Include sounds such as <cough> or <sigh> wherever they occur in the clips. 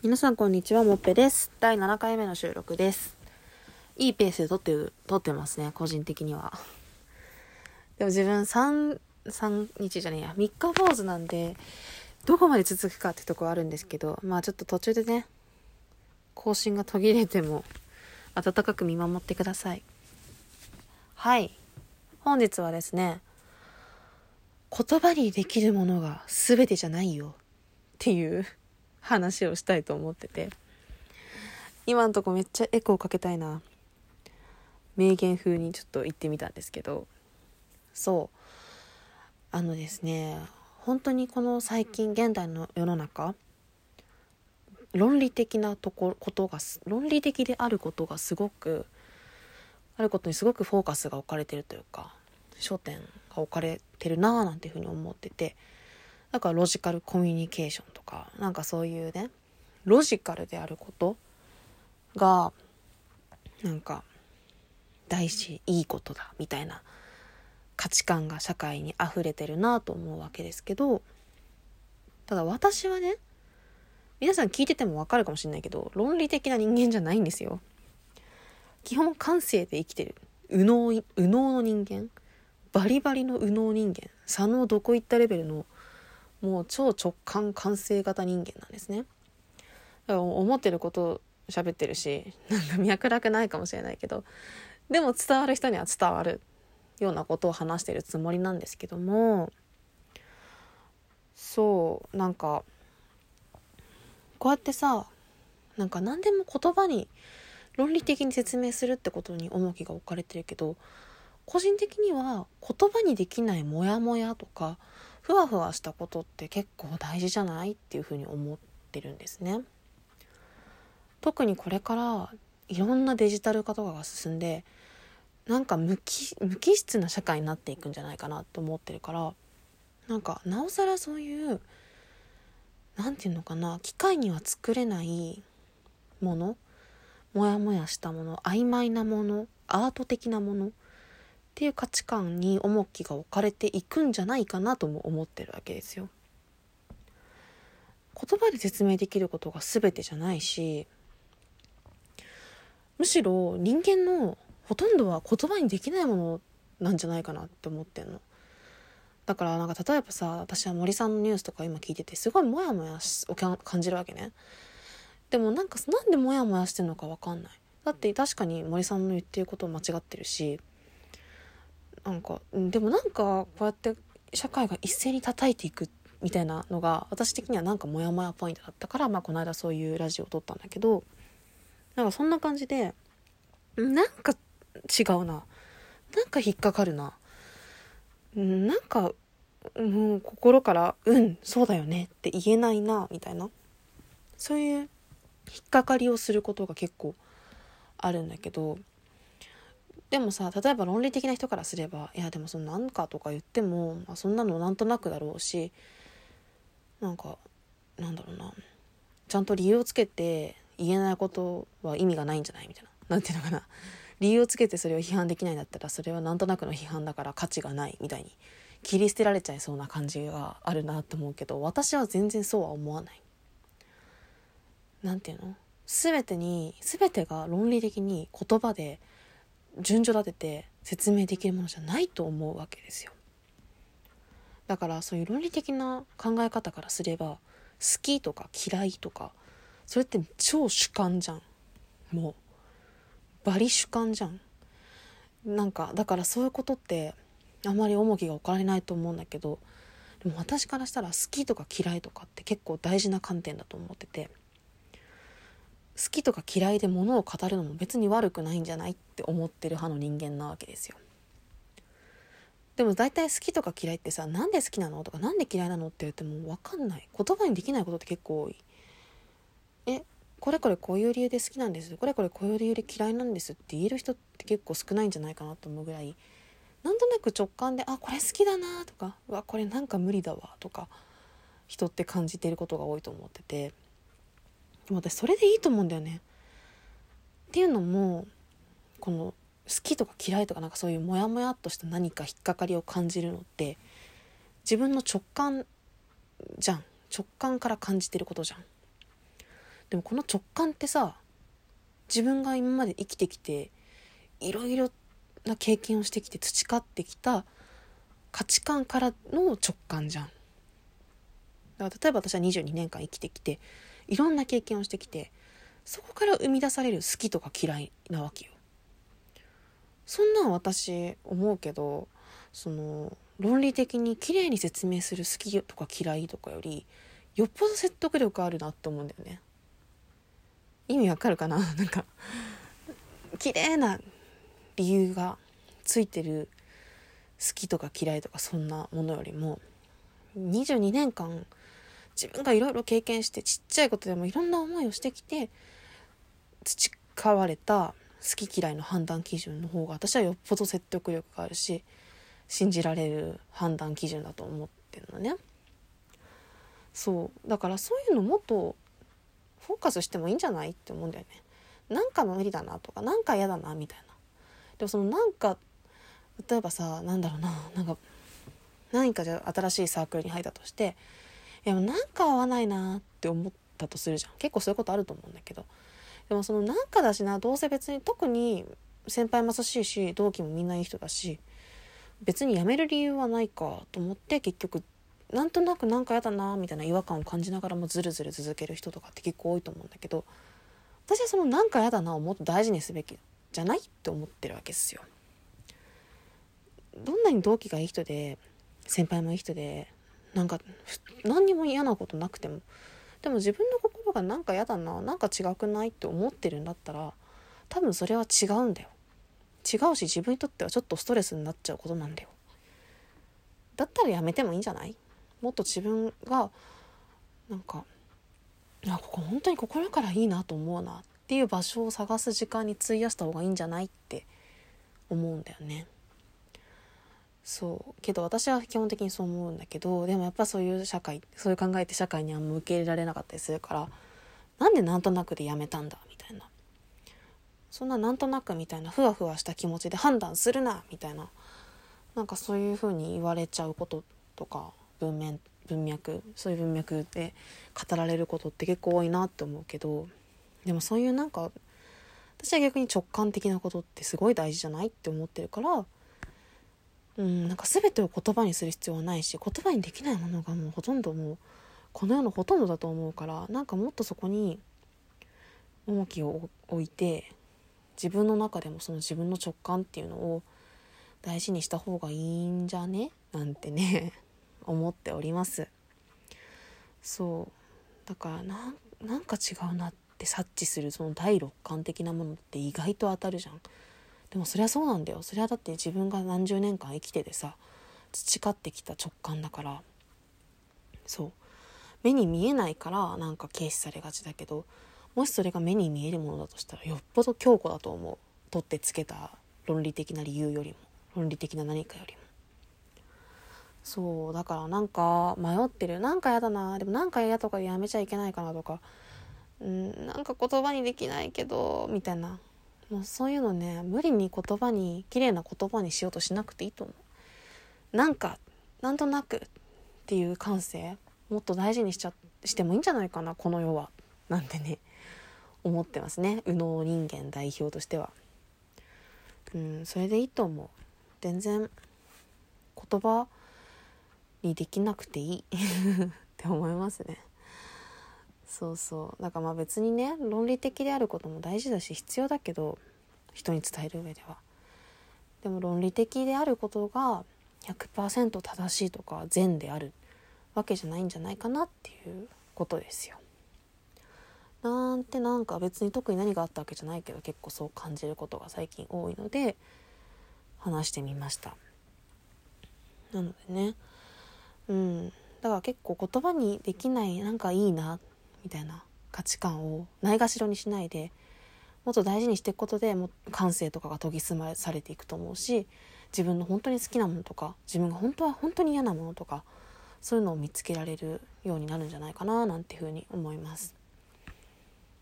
皆さんこんにちは、もっぺです。第7回目の収録です。いいペースで撮ってる、撮ってますね、個人的には。でも自分3、3日じゃねえや、3日坊主なんで、どこまで続くかってとこあるんですけど、まあちょっと途中でね、更新が途切れても、温かく見守ってください。はい。本日はですね、言葉にできるものが全てじゃないよっていう話をしたいと思ってて。今んとこめっちゃエコーかけたいな。名言風にちょっと言ってみたんですけど。そう。あのですね本当にこの最近現代の世の中論理的なとこことが論理的であることがすごくあることにすごくフォーカスが置かれてるというか焦点が置かれてるなぁなんていうふうに思ってて。だからロジカルコミュニケーションとかなんかそういうねロジカルであることがなんか大事いいことだみたいな価値観が社会に溢れてるなと思うわけですけどただ私はね皆さん聞いててもわかるかもしれないけど論理的な人間じゃないんですよ。基本感性で生きてる。右脳右脳の人間。バリバリの右脳人間。左脳どこ行ったレベルのもう超直感感性型人間なんですね。だから思ってることを喋ってるしなんか脈絡ないかもしれないけどでも伝わる人には伝わるようなことを話してるつもりなんですけどもそうなんかこうやってさなんか何でも言葉に論理的に説明するってことに重きが置かれてるけど個人的には言葉にできないモヤモヤとかふわふわしたことって結構大事じゃないっていうふうに思ってるんですね。特にこれからいろんなデジタル化とかが進んでなんか無機無機質な社会になっていくんじゃないかなと思ってるからなんかなおさらそういう何て言うのかな機械には作れないものモヤモヤしたもの曖昧なものアート的なものっていう価値観に重きが置かれていくんじゃないかなとも思ってるわけですよ。言葉で説明できることが全てじゃないしむしろ人間のほとんどは言葉にできないものなんじゃないかなって思ってんの。だからなんか例えばさ私は森さんのニュースとか今聞いててすごいモヤモヤを感じるわけね。でもなんかなんでモヤモヤしてるのか分かんない。だって確かに森さんの言ってること間違ってるしなんかでもなんかこうやって社会が一斉に叩いていくみたいなのが私的にはなんかモヤモヤポイントだったから、まあ、この間そういうラジオを撮ったんだけどなんかそんな感じでなんか違うな。なんか引っかかるな。なんかもう心から「うんそうだよね」って言えないなみたいな。そういう引っかかりをすることが結構あるんだけどでもさ例えば論理的な人からすればいやでもそのなんかとか言っても、まあ、そんなのなんとなくだろうしなんかなんだろうなちゃんと理由をつけて言えないことは意味がないんじゃないみたいな。なんていうのかな。理由をつけてそれを批判できないんだったらそれはなんとなくの批判だから価値がないみたいに切り捨てられちゃいそうな感じがあるなと思うけど私は全然そうは思わない。なんていうの？全てに全てが論理的に言葉で順序立てて説明できるものじゃないと思うわけですよ。だからそういう論理的な考え方からすれば好きとか嫌いとかそれって超主観じゃん。もう。バリ主観じゃん。なんかだからそういうことってあまり重きが置かれないと思うんだけどでも私からしたら好きとか嫌いとかって結構大事な観点だと思ってて。好きとか嫌いでものを語るのも別に悪くないんじゃないって思ってる派の人間なわけですよ。でも大体好きとか嫌いってさなんで好きなのとかなんで嫌いなのって言っても分かんない言葉にできないことって結構多い。えこれこれこういう理由で好きなんですこれこれこういう理由で嫌いなんですって言える人って結構少ないんじゃないかなと思うぐらいなんとなく直感であこれ好きだなとかうわこれなんか無理だわとか人って感じていることが多いと思ってて。私それでいいと思うんだよね。っていうのもこの好きとか嫌いとかなんかそういうモヤモヤっとした何か引っかかりを感じるのって自分の直感じゃん直感から感じてることじゃん。でもこの直感ってさ自分が今まで生きてきていろいろな経験をしてきて培ってきた価値観からの直感じゃん。だから例えば私は22年間生きてきていろんな経験をしてきてそこから生み出される好きとか嫌いなわけよ。そんなん私思うけどその論理的に綺麗に説明する好きとか嫌いとかよりよっぽど説得力あるなって思うんだよね。意味わかるかな？<laughs> なんか綺麗な理由がついてる好きとか嫌いとかそんなものよりも22年間自分がいろいろ経験してちっちゃいことでもいろんな思いをしてきて培われた好き嫌いの判断基準の方が私はよっぽど説得力があるし信じられる判断基準だと思ってるのね。そうだからそういうのもっとフォーカスしてもいいんじゃないって思うんだよね。なんか無理だなとかなんか嫌だなみたいな。でもそのなんか例えばさなんだろうななんか何かじゃ新しいサークルに入ったとしていやなんか合わないなって思ったとするじゃん結構そういうことあると思うんだけどでもそのなんかだしなどうせ別に特に先輩も優しいし同期もみんないい人だし別に辞める理由はないかと思って結局なんとなくなんか嫌だなみたいな違和感を感じながらもずるずる続ける人とかって結構多いと思うんだけど私はそのなんか嫌だなをもっと大事にすべきじゃないって思ってるわけですよ。どんなに同期がいい人で先輩もいい人でなんか何にも嫌なことなくても。でも自分の心がなんか嫌だな。なんか違くないって思ってるんだったら多分それは違うんだよ。違うし自分にとってはちょっとストレスになっちゃうことなんだよ。だったらやめてもいいんじゃない？もっと自分がなんかあここ本当に心からいいなと思うなっていう場所を探す時間に費やした方がいいんじゃないって思うんだよね。そう。けど私は基本的にそう思うんだけどでもやっぱそういう社会そういう考えって社会にあんま受け入れられなかったりするからなんでなんとなくでやめたんだみたいな。そんななんとなくみたいなふわふわした気持ちで判断するなみたいな。なんかそういうふうに言われちゃうこととか文面文脈そういう文脈で語られることって結構多いなって思うけどでもそういうなんか私は逆に直感的なことってすごい大事じゃないって思ってるからうん、なんか全てを言葉にする必要はないし言葉にできないものがもうほとんどもうこの世のほとんどだと思うからなんかもっとそこに重きを置いて自分の中でもその自分の直感っていうのを大事にした方がいいんじゃね？なんてね <laughs> 思っております。そう。だからななんか違うなって察知するその第六感的なものって意外と当たるじゃん。でもそりゃそうなんだよ。それはだって自分が何十年間生きててさ培ってきた直感だから。そう。目に見えないからなんか軽視されがちだけどもしそれが目に見えるものだとしたらよっぽど強固だと思う。取ってつけた論理的な理由よりも。論理的な何かよりも。そう。だからなんか迷ってる。なんか嫌だな。でもなんか嫌とかやめちゃいけないかなとか。うんなんか言葉にできないけどみたいな。もうそういうのね無理に言葉に綺麗な言葉にしようとしなくていいと思う。なんかなんとなくっていう感性もっと大事にしちゃしてもいいんじゃないかなこの世は。なんてね思ってますね。右脳人間代表としては。うんそれでいいと思う。全然言葉にできなくていい。<laughs> って思いますね。そうそうだからまあ別にね論理的であることも大事だし必要だけど人に伝える上ではでも論理的であることが100%正しいとか善であるわけじゃないんじゃないかなっていうことですよ。なんてなんか別に特に何があったわけじゃないけど結構そう感じることが最近多いので話してみました。なのでねうんだから結構言葉にできないなんかいいなみたいな価値観をないがしろにしないでもっと大事にしていくことでも感性とかが研ぎ澄まされていくと思うし自分の本当に好きなものとか自分が本当は本当に嫌なものとかそういうのを見つけられるようになるんじゃないかななんていうふうに思います。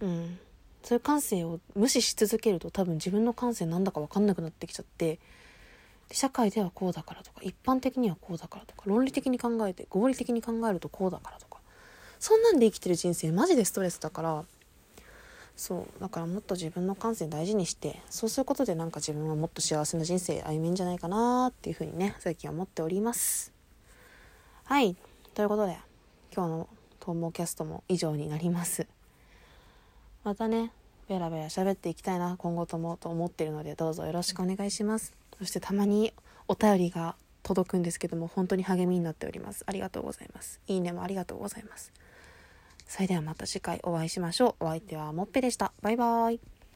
うん、そういう感性を無視し続けると多分自分の感性なんだか分かんなくなってきちゃって社会ではこうだからとか一般的にはこうだからとか論理的に考えて合理的に考えるとこうだからとかそんなんで生きてる人生マジでストレスだから。そう。だからもっと自分の感性大事にしてそうすることでなんか自分はもっと幸せな人生歩めんじゃないかなっていうふうにね最近は思っております。はい。ということで今日の「トーモキャスト」も以上になります。またねベラベラ喋っていきたいな今後ともと思ってるのでどうぞよろしくお願いします。そしてたまにお便りが届くんですけども本当に励みになっております。ありがとうございます。いいねもありがとうございます。それではまた次回お会いしましょう。お相手はもっぺでした。バイバーイ。